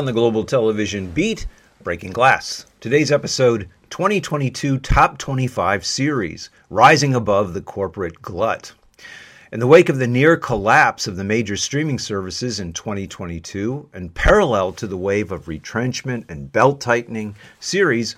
On the Global Television Beat, Breaking Glass. Today's episode 2022 Top 25 Series Rising Above the Corporate Glut. In the wake of the near collapse of the major streaming services in 2022, and parallel to the wave of retrenchment and belt tightening, series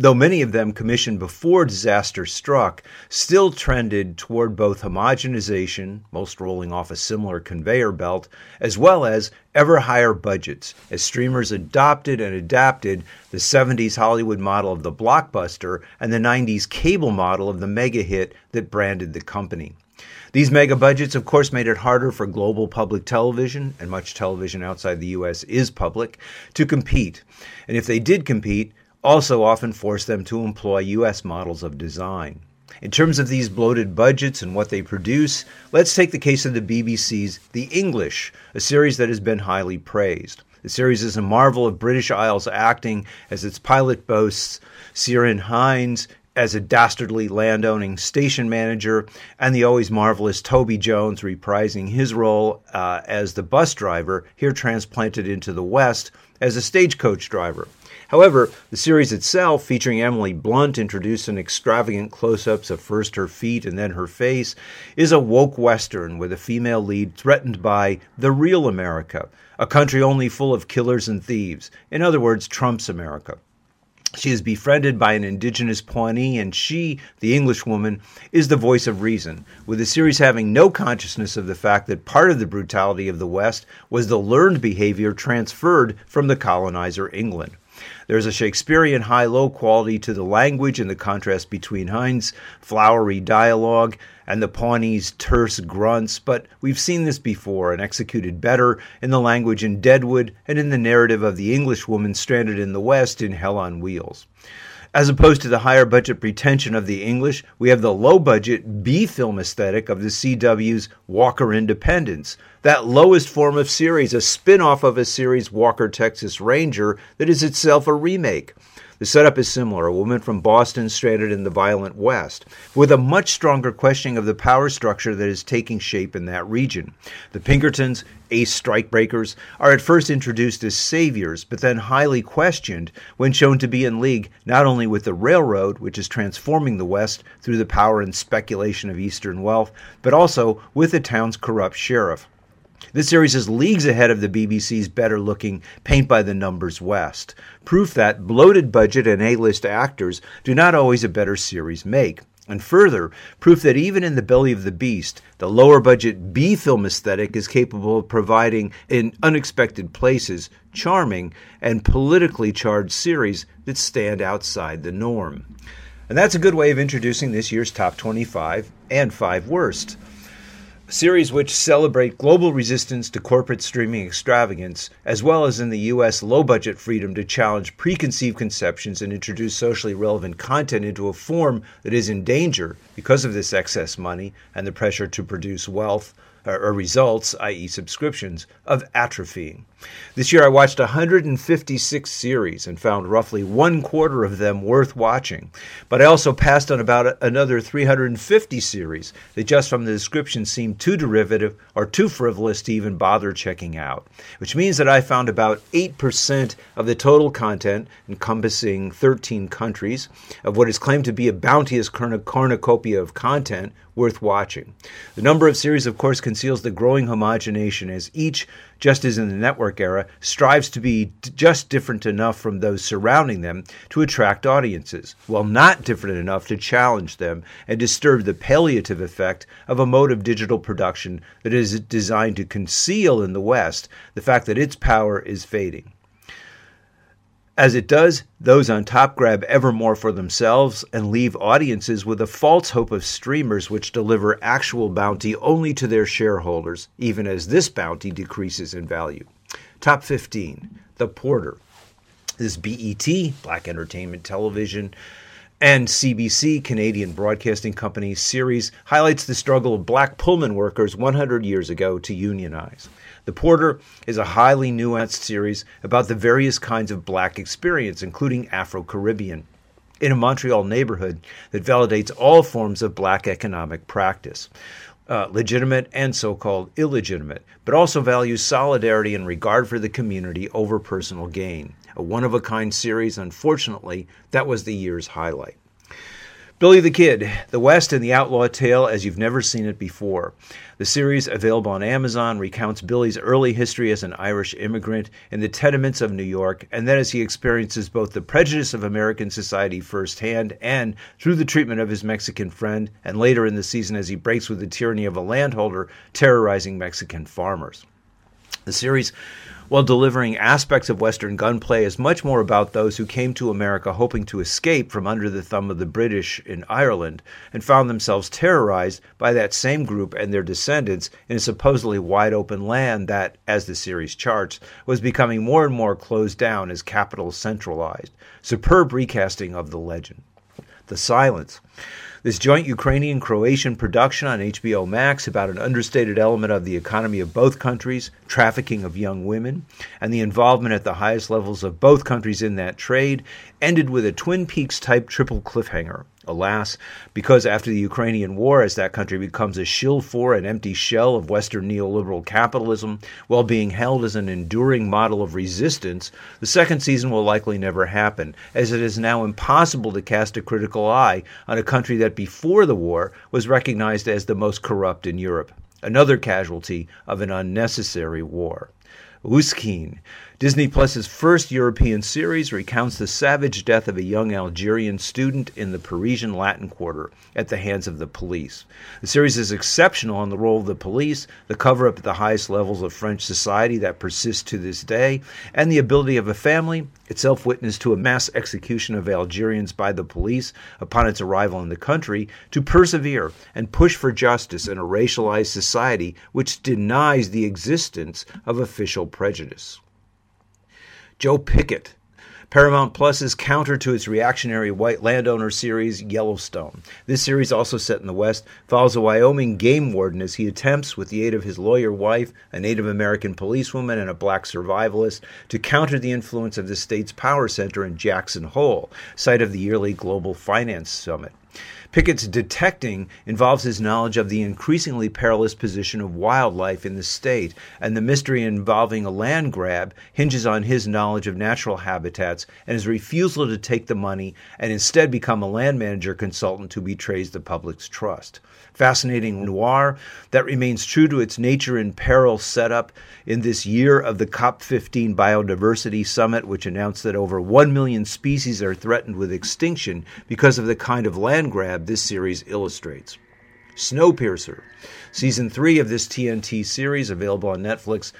though many of them commissioned before disaster struck, still trended toward both homogenization, most rolling off a similar conveyor belt, as well as ever higher budgets as streamers adopted and adapted the 70s Hollywood model of the blockbuster and the 90s cable model of the mega hit that branded the company. These mega budgets, of course, made it harder for global public television, and much television outside the U.S. is public, to compete. And if they did compete, also often force them to employ U.S. models of design. In terms of these bloated budgets and what they produce, let's take the case of the BBC's The English, a series that has been highly praised. The series is a marvel of British Isles acting, as its pilot boasts Ciarán Hinds as a dastardly landowning station manager, and the always marvelous Toby Jones reprising his role uh, as the bus driver, here transplanted into the West as a stagecoach driver. However, the series itself, featuring Emily Blunt introduced in extravagant close ups of first her feet and then her face, is a woke Western with a female lead threatened by the real America, a country only full of killers and thieves. In other words, Trump's America. She is befriended by an indigenous Pawnee, and she, the Englishwoman, is the voice of reason, with the series having no consciousness of the fact that part of the brutality of the West was the learned behavior transferred from the colonizer England. There's a Shakespearean high low quality to the language and the contrast between Hinds' flowery dialogue and the Pawnee's terse grunts, but we've seen this before and executed better in the language in Deadwood and in the narrative of the Englishwoman stranded in the West in Hell on Wheels. As opposed to the higher budget pretension of the English, we have the low budget B film aesthetic of the CW's Walker Independence, that lowest form of series, a spin off of a series Walker Texas Ranger that is itself a remake. The setup is similar a woman from Boston stranded in the violent West, with a much stronger questioning of the power structure that is taking shape in that region. The Pinkertons, ace strikebreakers, are at first introduced as saviors, but then highly questioned when shown to be in league not only with the railroad, which is transforming the West through the power and speculation of Eastern wealth, but also with the town's corrupt sheriff. This series is leagues ahead of the BBC's better looking Paint by the Numbers West, proof that bloated budget and A list actors do not always a better series make. And further, proof that even in the belly of the beast, the lower budget B film aesthetic is capable of providing, in unexpected places, charming and politically charged series that stand outside the norm. And that's a good way of introducing this year's top 25 and 5 worst series which celebrate global resistance to corporate streaming extravagance, as well as in the U.S. low budget freedom to challenge preconceived conceptions and introduce socially relevant content into a form that is in danger because of this excess money and the pressure to produce wealth Uh, or results, i.e., subscriptions, of atrophying. This year I watched 156 series and found roughly one quarter of them worth watching. But I also passed on about another 350 series that just from the description seemed too derivative or too frivolous to even bother checking out. Which means that I found about 8% of the total content, encompassing 13 countries, of what is claimed to be a bounteous cornucopia of content worth watching. The number of series, of course, conceals the growing homogenation as each just as in the network era, strives to be just different enough from those surrounding them to attract audiences, while not different enough to challenge them and disturb the palliative effect of a mode of digital production that is designed to conceal in the West the fact that its power is fading. As it does, those on top grab ever more for themselves and leave audiences with a false hope of streamers which deliver actual bounty only to their shareholders, even as this bounty decreases in value. Top 15 The Porter. This BET, Black Entertainment Television, and CBC, Canadian Broadcasting Company series highlights the struggle of black Pullman workers 100 years ago to unionize. The Porter is a highly nuanced series about the various kinds of black experience, including Afro Caribbean, in a Montreal neighborhood that validates all forms of black economic practice. Uh, legitimate and so called illegitimate, but also values solidarity and regard for the community over personal gain. A one of a kind series, unfortunately, that was the year's highlight. Billy the Kid, The West and the Outlaw Tale as You've Never Seen It Before. The series, available on Amazon, recounts Billy's early history as an Irish immigrant in the tenements of New York, and then as he experiences both the prejudice of American society firsthand and through the treatment of his Mexican friend, and later in the season as he breaks with the tyranny of a landholder terrorizing Mexican farmers. The series while delivering aspects of Western gunplay is much more about those who came to America hoping to escape from under the thumb of the British in Ireland and found themselves terrorized by that same group and their descendants in a supposedly wide open land that, as the series charts, was becoming more and more closed down as capital centralized. Superb recasting of the legend. The Silence. This joint Ukrainian Croatian production on HBO Max about an understated element of the economy of both countries, trafficking of young women, and the involvement at the highest levels of both countries in that trade, ended with a Twin Peaks type triple cliffhanger. Alas, because after the Ukrainian war, as that country becomes a shill for an empty shell of Western neoliberal capitalism, while being held as an enduring model of resistance, the second season will likely never happen, as it is now impossible to cast a critical eye on a country that before the war was recognized as the most corrupt in Europe. Another casualty of an unnecessary war. Oussekine, Disney Plus's first European series, recounts the savage death of a young Algerian student in the Parisian Latin Quarter at the hands of the police. The series is exceptional on the role of the police, the cover up at the highest levels of French society that persists to this day, and the ability of a family, itself witness to a mass execution of Algerians by the police upon its arrival in the country, to persevere and push for justice in a racialized society which denies the existence of official prejudice. Joe Pickett. Paramount Plus's counter to its reactionary white landowner series, Yellowstone. This series, also set in the West, follows a Wyoming game warden as he attempts, with the aid of his lawyer wife, a Native American policewoman, and a black survivalist, to counter the influence of the state's power center in Jackson Hole, site of the yearly Global Finance Summit. Pickett's detecting involves his knowledge of the increasingly perilous position of wildlife in the state, and the mystery involving a land grab hinges on his knowledge of natural habitats and his refusal to take the money and instead become a land manager consultant who betrays the public's trust. Fascinating noir that remains true to its nature in peril setup in this year of the COP15 Biodiversity Summit, which announced that over 1 million species are threatened with extinction because of the kind of land grab this series illustrates. Snowpiercer, season 3 of this TNT series, available on Netflix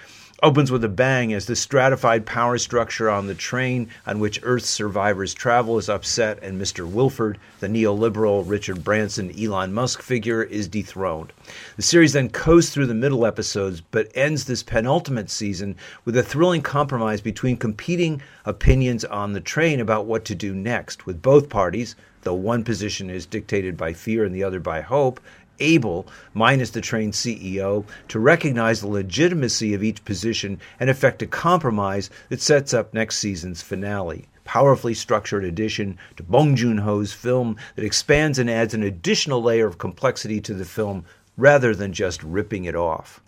opens with a bang as the stratified power structure on the train on which Earth's survivors travel is upset, and Mr. Wilford, the neoliberal Richard Branson Elon Musk figure, is dethroned. The series then coasts through the middle episodes, but ends this penultimate season with a thrilling compromise between competing opinions on the train about what to do next, with both parties, though one position is dictated by fear and the other by hope, able, minus the trained CEO, to recognize the legitimacy of each position and effect a compromise that sets up next season's finale. Powerfully structured addition to Bong Joon Ho's film that expands and adds an additional layer of complexity to the film rather than just ripping it off.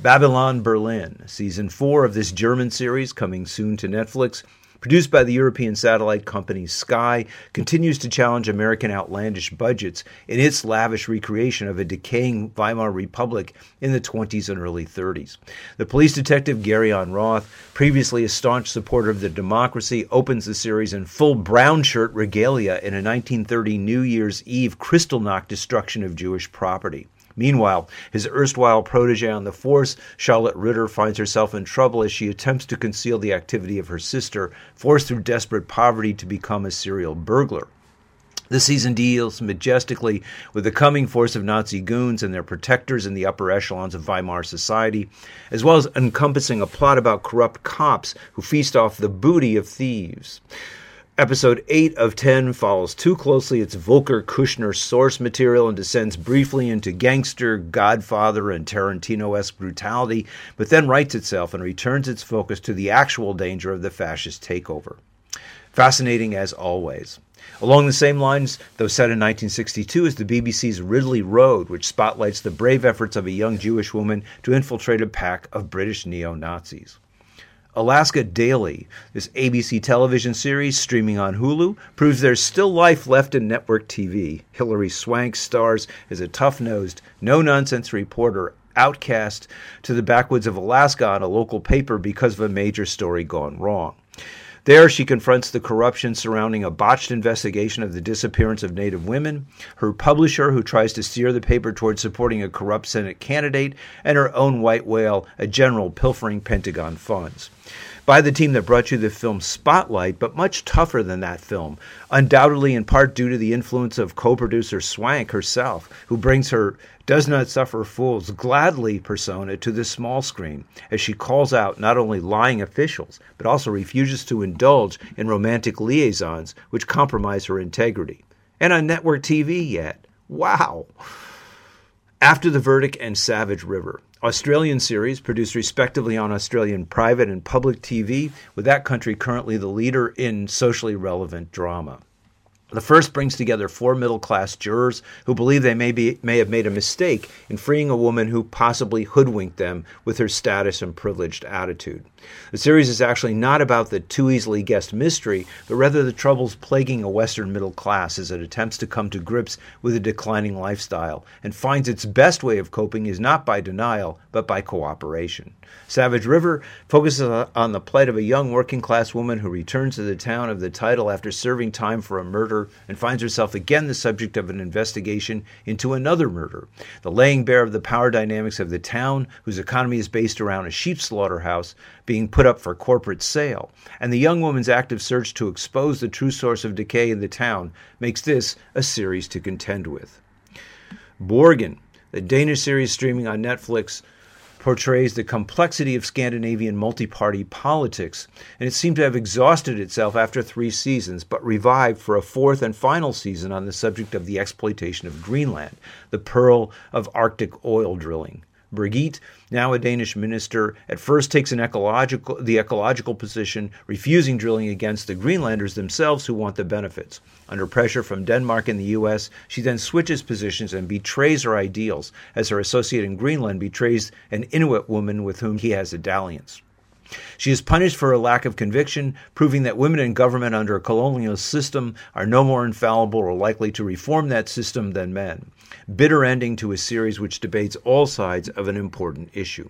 Babylon Berlin, season four of this German series, coming soon to Netflix, produced by the European satellite company Sky, continues to challenge American outlandish budgets in its lavish recreation of a decaying Weimar Republic in the 20s and early 30s. The police detective Gereon Rath, previously a staunch supporter of the democracy, opens the series in full brown shirt regalia in a 1930 New Year's Eve Kristallnacht destruction of Jewish property. Meanwhile, his erstwhile protege on the force, Charlotte Ritter, finds herself in trouble as she attempts to conceal the activity of her sister, forced through desperate poverty to become a serial burglar. The season deals majestically with the coming force of Nazi goons and their protectors in the upper echelons of Weimar society, as well as encompassing a plot about corrupt cops who feast off the booty of thieves. Episode 8 of 10 follows too closely its Volker Kutscher source material and descends briefly into gangster, Godfather, and Tarantino esque brutality, but then rights itself and returns its focus to the actual danger of the fascist takeover. Fascinating as always. Along the same lines, though set in 1962, is the BBC's Ridley Road, which spotlights the brave efforts of a young Jewish woman to infiltrate a pack of British neo Nazis. Alaska Daily, this ABC television series streaming on Hulu, proves there's still life left in network TV. Hilary Swank stars as a tough nosed, no nonsense reporter outcast to the backwoods of Alaska on a local paper because of a major story gone wrong. There, she confronts the corruption surrounding a botched investigation of the disappearance of Native women, her publisher, who tries to steer the paper towards supporting a corrupt Senate candidate, and her own white whale, a general pilfering Pentagon funds. By the team that brought you the film Spotlight, but much tougher than that film, undoubtedly in part due to the influence of co producer Swank herself, who brings her Does Not Suffer Fools gladly persona to the small screen as she calls out not only lying officials, but also refuses to indulge in romantic liaisons which compromise her integrity. And on network TV yet. Wow. After the verdict and Savage River, Australian series produced respectively on Australian private and public TV, with that country currently the leader in socially relevant drama. The first brings together four middle class jurors who believe they may, be, may have made a mistake in freeing a woman who possibly hoodwinked them with her status and privileged attitude. The series is actually not about the too easily guessed mystery, but rather the troubles plaguing a Western middle class as it attempts to come to grips with a declining lifestyle and finds its best way of coping is not by denial, but by cooperation. Savage River focuses on the plight of a young working class woman who returns to the town of the title after serving time for a murder and finds herself again the subject of an investigation into another murder. The laying bare of the power dynamics of the town, whose economy is based around a sheep slaughterhouse, being put up for corporate sale, and the young woman's active search to expose the true source of decay in the town makes this a series to contend with. Borgen, the Danish series streaming on Netflix, portrays the complexity of Scandinavian multi party politics, and it seemed to have exhausted itself after three seasons, but revived for a fourth and final season on the subject of the exploitation of Greenland, the pearl of Arctic oil drilling. Brigitte, now a Danish minister, at first takes an ecological, the ecological position, refusing drilling against the Greenlanders themselves who want the benefits. Under pressure from Denmark and the U.S., she then switches positions and betrays her ideals, as her associate in Greenland betrays an Inuit woman with whom he has a dalliance. She is punished for her lack of conviction, proving that women in government under a colonial system are no more infallible or likely to reform that system than men. Bitter ending to a series which debates all sides of an important issue.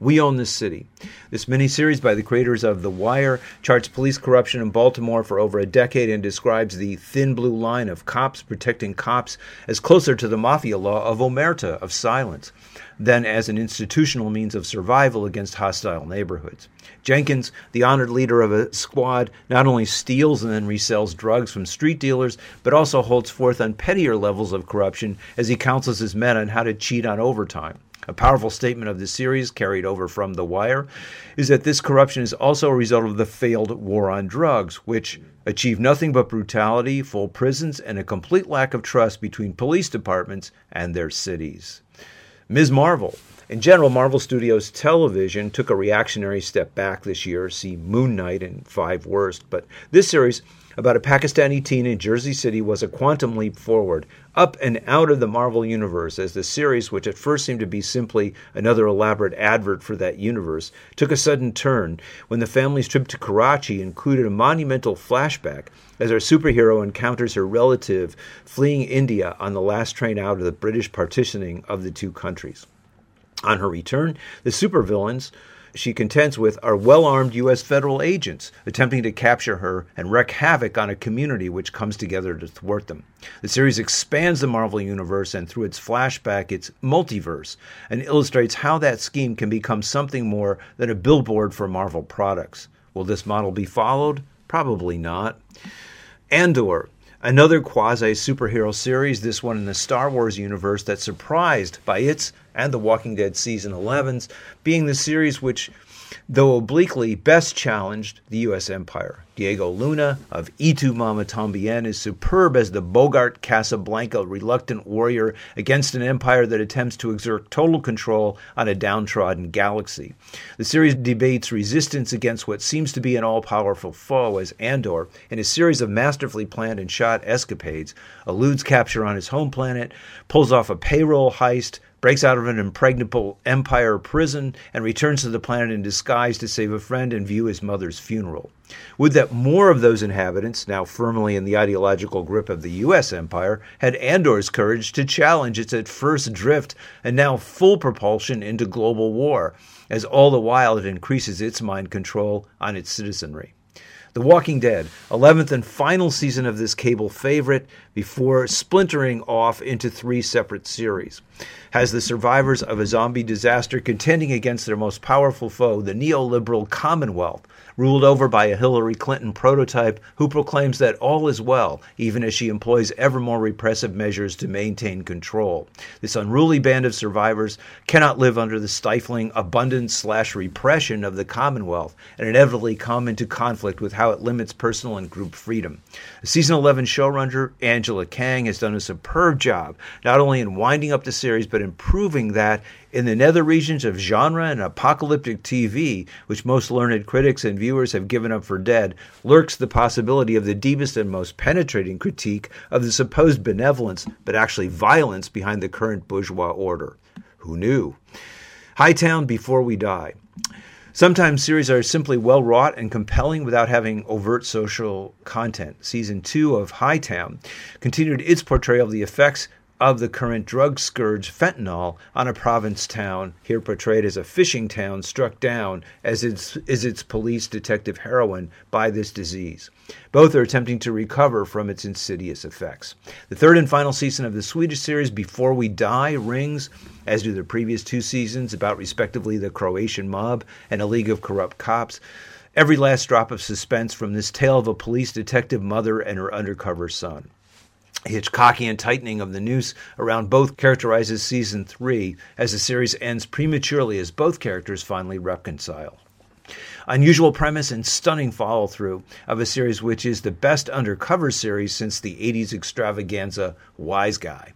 We Own This City. This miniseries by the creators of The Wire charts police corruption in Baltimore for over a decade and describes the thin blue line of cops protecting cops as closer to the mafia law of omerta, of silence, than as an institutional means of survival against hostile neighborhoods. Jenkins, the honored leader of a squad, not only steals and then resells drugs from street dealers, but also holds forth on pettier levels of corruption as he counsels his men on how to cheat on overtime. A powerful statement of the series, carried over from The Wire, is that this corruption is also a result of the failed war on drugs, which achieved nothing but brutality, full prisons, and a complete lack of trust between police departments and their cities. Ms. Marvel. In general, Marvel Studios Television took a reactionary step back this year. See Moon Knight and Five Worst. But this series about a Pakistani teen in Jersey City was a quantum leap forward, up and out of the Marvel Universe, as the series, which at first seemed to be simply another elaborate advert for that universe, took a sudden turn when the family's trip to Karachi included a monumental flashback as our superhero encounters her relative fleeing India on the last train out of the British partitioning of the two countries. On her return, the supervillains she contends with are well armed U.S. federal agents attempting to capture her and wreak havoc on a community which comes together to thwart them. The series expands the Marvel Universe and, through its flashback, its multiverse, and illustrates how that scheme can become something more than a billboard for Marvel products. Will this model be followed? Probably not. Andor, another quasi superhero series, this one in the Star Wars universe, that surprised by its and The Walking Dead season 11's being the series which though obliquely best challenged the U.S. empire. Diego Luna of Y Tu Mamá También is superb as the Bogart Casablanca reluctant warrior against an empire that attempts to exert total control on a downtrodden galaxy. The series debates resistance against what seems to be an all powerful foe as Andor, in a series of masterfully planned and shot escapades, eludes capture on his home planet, pulls off a payroll heist, breaks out of an impregnable empire prison, and returns to the planet in disguise to save a friend and view his mother's funeral. Would that more of those inhabitants, now firmly in the ideological grip of the U.S. empire, had Andor's courage to challenge its at first drift and now full propulsion into global war, as all the while it increases its mind control on its citizenry. The Walking Dead, 11th and final season of this cable favorite before splintering off into three separate series, has the survivors of a zombie disaster contending against their most powerful foe, the neoliberal Commonwealth, ruled over by a Hillary Clinton prototype who proclaims that all is well, even as she employs ever more repressive measures to maintain control. This unruly band of survivors cannot live under the stifling abundance slash repression of the Commonwealth and inevitably come into conflict with how it limits personal and group freedom. Season 11 showrunner, Angela Kang, has done a superb job, not only in winding up the series, but improving that in the nether regions of genre and apocalyptic TV, which most learned critics and viewers have given up for dead, lurks the possibility of the deepest and most penetrating critique of the supposed benevolence, but actually violence, behind the current bourgeois order. Who knew? Hightown Before We Die. Sometimes series are simply well wrought and compelling without having overt social content. Season 2 of *High Hightown continued its portrayal of the effects of the current drug scourge fentanyl on a province town, here portrayed as a fishing town struck down as its, is its police detective heroine by this disease. Both are attempting to recover from its insidious effects. The third and final season of the Swedish series, Before We Die, rings, as do the previous two seasons, about respectively the Croatian mob and a league of corrupt cops. Every last drop of suspense from this tale of a police detective mother and her undercover son. Hitchcockian tightening of the noose around both characterizes season three as the series ends prematurely as both characters finally reconcile. Unusual premise and stunning follow through of a series which is the best undercover series since the 80s extravaganza Wise Guy.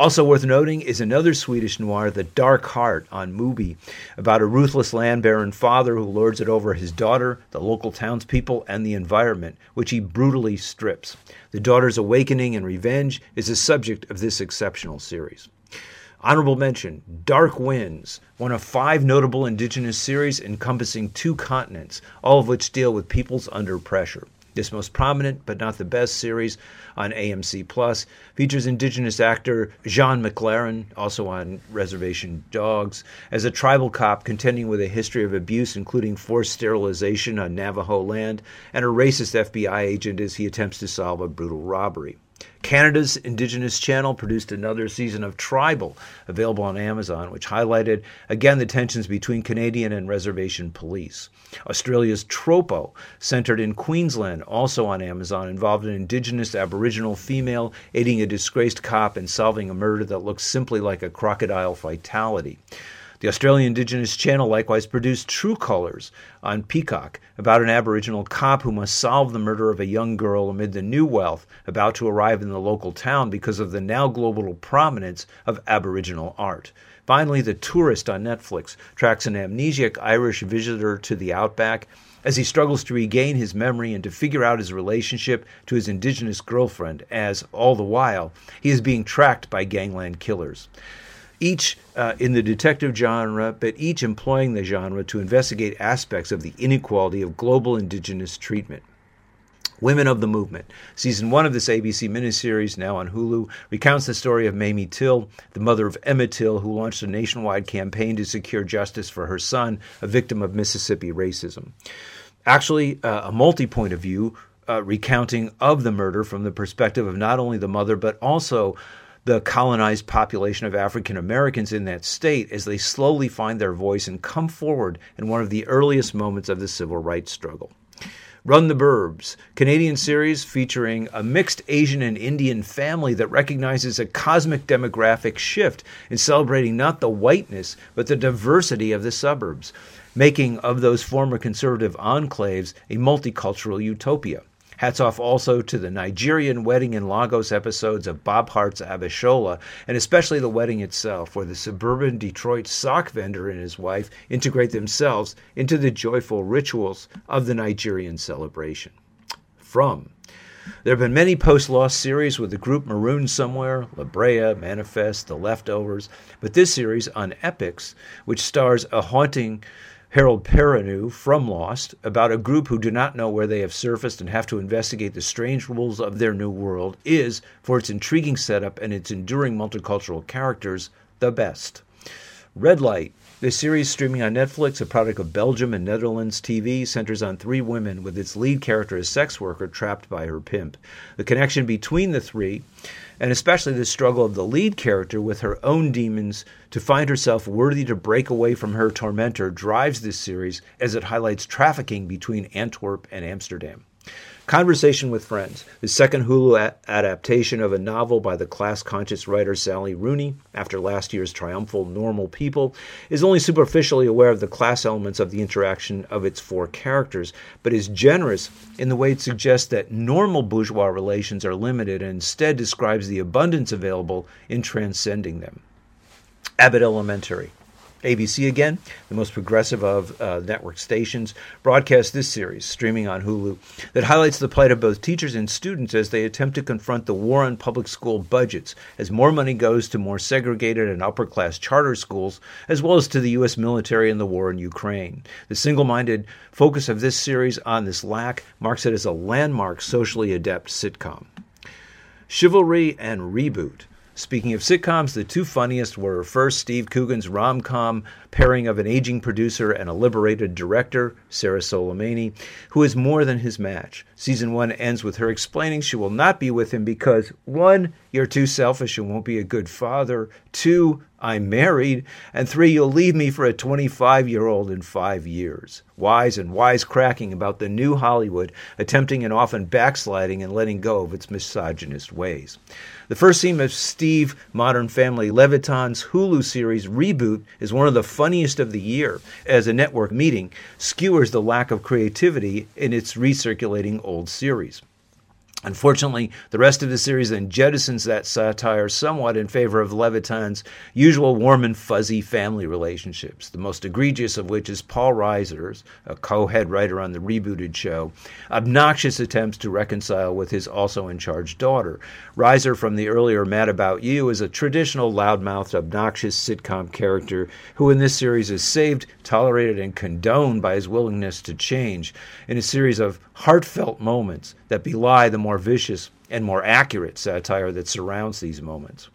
Also worth noting is another Swedish noir, The Dark Heart, on Mubi, about a ruthless land baron father who lords it over his daughter, the local townspeople, and the environment, which he brutally strips. The daughter's awakening and revenge is the subject of this exceptional series. Honorable mention Dark Winds, one of five notable indigenous series encompassing two continents, all of which deal with peoples under pressure. This most prominent, but not the best series on AMC Plus features indigenous actor Zahn McClarnon, also on Reservation Dogs, as a tribal cop contending with a history of abuse, including forced sterilization on Navajo land, and a racist FBI agent as he attempts to solve a brutal robbery. Canada's Indigenous Channel produced another season of Tribal, available on Amazon, which highlighted again the tensions between Canadian and reservation police. Australia's Troppo, centered in Queensland, also on Amazon, involved an Indigenous Aboriginal female aiding a disgraced cop in solving a murder that looks simply like a crocodile fatality. The Australian Indigenous Channel likewise produced True Colors on Peacock about an Aboriginal cop who must solve the murder of a young girl amid the new wealth about to arrive in the local town because of the now global prominence of Aboriginal art. Finally, The Tourist on Netflix tracks an amnesiac Irish visitor to the outback as he struggles to regain his memory and to figure out his relationship to his indigenous girlfriend, as, all the while, he is being tracked by gangland killers each uh, in the detective genre, but each employing the genre to investigate aspects of the inequality of global indigenous treatment. Women of the Movement. Season one of this ABC miniseries, now on Hulu, recounts the story of Mamie Till, the mother of Emmett Till, who launched a nationwide campaign to secure justice for her son, a victim of Mississippi racism. Actually, uh, a multi point of view uh, recounting of the murder from the perspective of not only the mother, but also the colonized population of African Americans in that state as they slowly find their voice and come forward in one of the earliest moments of the civil rights struggle. Run the Burbs, Canadian series featuring a mixed Asian and Indian family that recognizes a cosmic demographic shift in celebrating not the whiteness, but the diversity of the suburbs, making of those former conservative enclaves a multicultural utopia. Hats off also to the Nigerian wedding in Lagos episodes of Bob Hearts Abishola, and especially the wedding itself, where the suburban Detroit sock vendor and his wife integrate themselves into the joyful rituals of the Nigerian celebration. From there have been many post Lost series with the group marooned somewhere La Brea, Manifest, The Leftovers, but this series on Epix, which stars a haunting Harold Perrineau from Lost about a group who do not know where they have surfaced and have to investigate the strange rules of their new world is, for its intriguing setup and its enduring multicultural characters, the best. Red Light this series, streaming on Netflix, a product of Belgium and Netherlands TV, centers on three women with its lead character a sex worker trapped by her pimp. The connection between the three, and especially the struggle of the lead character with her own demons to find herself worthy to break away from her tormentor, drives this series as it highlights trafficking between Antwerp and Amsterdam. Conversation with Friends, the second Hulu a- adaptation of a novel by the class conscious writer Sally Rooney, after last year's triumphal Normal People, is only superficially aware of the class elements of the interaction of its four characters, but is generous in the way it suggests that normal bourgeois relations are limited and instead describes the abundance available in transcending them. Abbott Elementary. ABC again, the most progressive of uh, network stations, broadcast this series, streaming on Hulu, that highlights the plight of both teachers and students as they attempt to confront the war on public school budgets, as more money goes to more segregated and upper class charter schools, as well as to the U.S. military and the war in Ukraine. The single minded focus of this series on this lack marks it as a landmark socially adept sitcom. Chivalry and Reboot. Speaking of sitcoms, the two funniest were first Steve Coogan's rom com pairing of an aging producer and a liberated director, Sarah Solemani, who is more than his match. Season one ends with her explaining she will not be with him because one, you're too selfish and won't be a good father, two, I'm married, and three, you'll leave me for a 25 year old in five years. Wise and wisecracking about the new Hollywood attempting and often backsliding and letting go of its misogynist ways. The first scene of Steve Modern Family Levitan's Hulu series Reboot is one of the funniest of the year, as a network meeting skewers the lack of creativity in its recirculating old series. Unfortunately, the rest of the series then jettisons that satire somewhat in favor of Levitan's usual warm and fuzzy family relationships, the most egregious of which is Paul Reiser's, a co head writer on the rebooted show, obnoxious attempts to reconcile with his also in charge daughter. Reiser from the earlier Mad About You is a traditional loudmouthed, obnoxious sitcom character who in this series is saved, tolerated, and condoned by his willingness to change in a series of heartfelt moments that belie the more vicious and more accurate satire that surrounds these moments.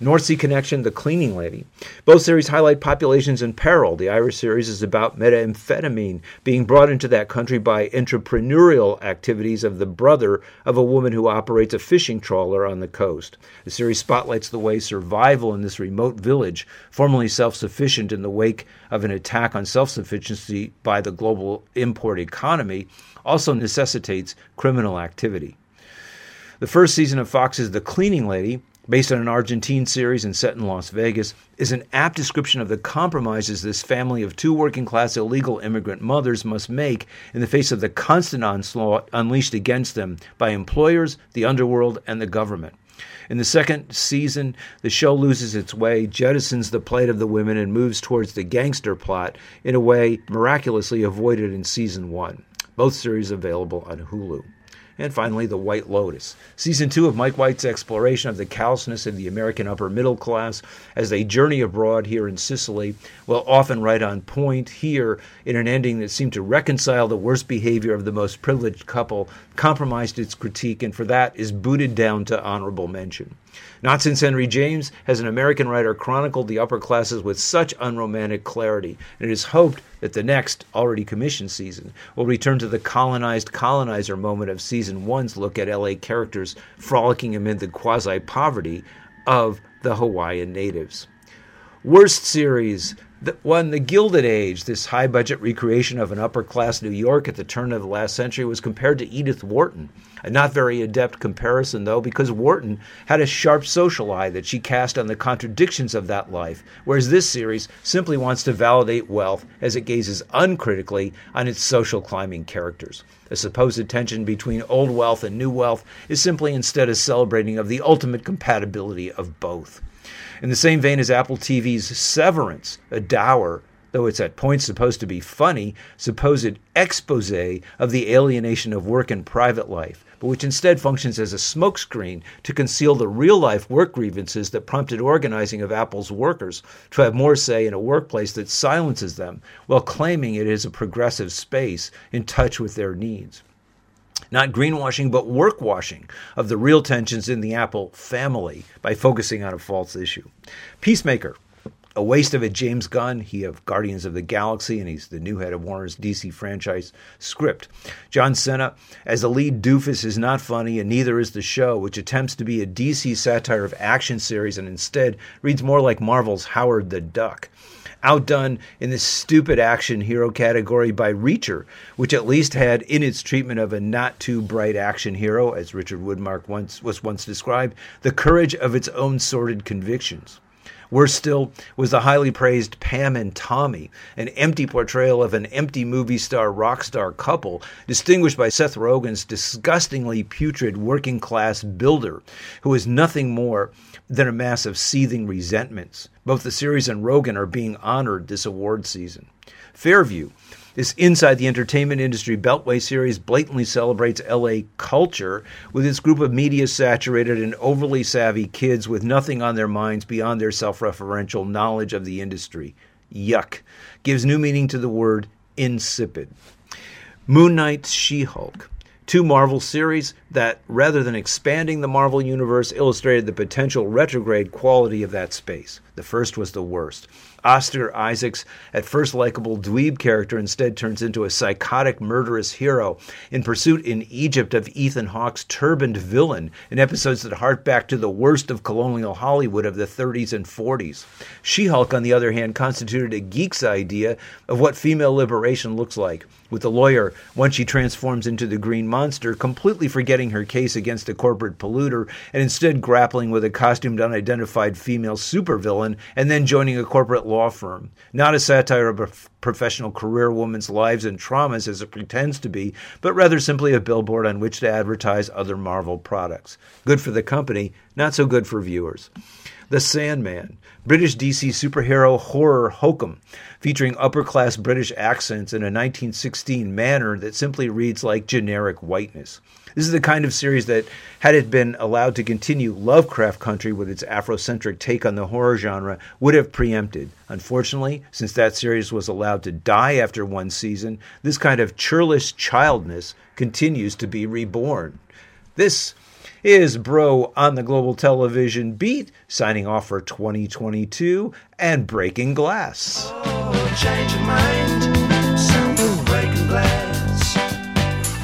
North Sea Connection, The Cleaning Lady. Both series highlight populations in peril. The Irish series is about methamphetamine being brought into that country by entrepreneurial activities of the brother of a woman who operates a fishing trawler on the coast. The series spotlights the way survival in this remote village, formerly self sufficient in the wake of an attack on self sufficiency by the global import economy, also necessitates criminal activity. The first season of Fox's The Cleaning Lady, based on an Argentine series and set in Las Vegas, is an apt description of the compromises this family of two working class illegal immigrant mothers must make in the face of the constant onslaught unleashed against them by employers, the underworld, and the government. In the second season, the show loses its way, jettisons the plight of the women, and moves towards the gangster plot in a way miraculously avoided in season one. Both series available on Hulu. And finally The White Lotus. Season 2 of Mike White's exploration of the callousness of the American upper middle class as they journey abroad here in Sicily, while often right on point here in an ending that seemed to reconcile the worst behavior of the most privileged couple, compromised its critique, and for that is booted down to honorable mention. Not since Henry James has an American writer chronicled the upper classes with such unromantic clarity, and it is hoped that the next, already commissioned season, will return to the colonized colonizer moment of season one's look at LA characters frolicking amid the quasi poverty of the Hawaiian natives. Worst series the, one, The Gilded Age, this high budget recreation of an upper class New York at the turn of the last century, was compared to Edith Wharton. A not very adept comparison, though, because Wharton had a sharp social eye that she cast on the contradictions of that life, whereas this series simply wants to validate wealth as it gazes uncritically on its social climbing characters. The supposed tension between old wealth and new wealth is simply instead a celebrating of the ultimate compatibility of both. In the same vein as Apple TV's Severance, a dour, though it's at points supposed to be funny, supposed expose of the alienation of work and private life, but which instead functions as a smokescreen to conceal the real life work grievances that prompted organizing of Apple's workers to have more say in a workplace that silences them while claiming it is a progressive space in touch with their needs not greenwashing, but workwashing of the real tensions in the Apple family by focusing on a false issue. Peacemaker, a waste of a James Gunn, he of Guardians of the Galaxy, and he's the new head of Warner's DC franchise script. John Cena, as the lead doofus, is not funny, and neither is the show, which attempts to be a DC satire of action series and instead reads more like Marvel's Howard the Duck outdone in the stupid action hero category by Reacher, which at least had in its treatment of a not too bright action hero, as Richard Widmark once was once described, the courage of its own sordid convictions. Worse still was the highly praised Pam and Tommy, an empty portrayal of an empty movie star rock star couple, distinguished by Seth Rogen's disgustingly putrid working class builder, who is nothing more than a mass of seething resentments. Both the series and Rogen are being honored this award season. Fairview, this Inside the Entertainment Industry Beltway series blatantly celebrates LA culture with its group of media saturated and overly savvy kids with nothing on their minds beyond their self referential knowledge of the industry. Yuck. Gives new meaning to the word insipid. Moon Knight's She Hulk two Marvel series that, rather than expanding the Marvel Universe, illustrated the potential retrograde quality of that space. The first was the worst. Oscar Isaac's at first likable dweeb character instead turns into a psychotic, murderous hero in pursuit in Egypt of Ethan Hawke's turbaned villain in episodes that hark back to the worst of colonial Hollywood of the 30s and 40s. She Hulk, on the other hand, constituted a geek's idea of what female liberation looks like, with the lawyer, once she transforms into the green monster, completely forgetting her case against a corporate polluter and instead grappling with a costumed unidentified female supervillain and then joining a corporate law firm. Not a satire of a professional career woman's lives and traumas as it pretends to be, but rather simply a billboard on which to advertise other Marvel products. Good for the company, not so good for viewers. The Sandman, British DC superhero horror hokum, featuring upper class British accents in a 1916 manner that simply reads like generic whiteness. This is the kind of series that, had it been allowed to continue Lovecraft Country with its Afrocentric take on the horror genre, would have preempted. Unfortunately, since that series was allowed to die after one season, this kind of churlish childness continues to be reborn. This is Broe on the Global Television Beat, signing off for 2022 and Breaking Glass. Oh,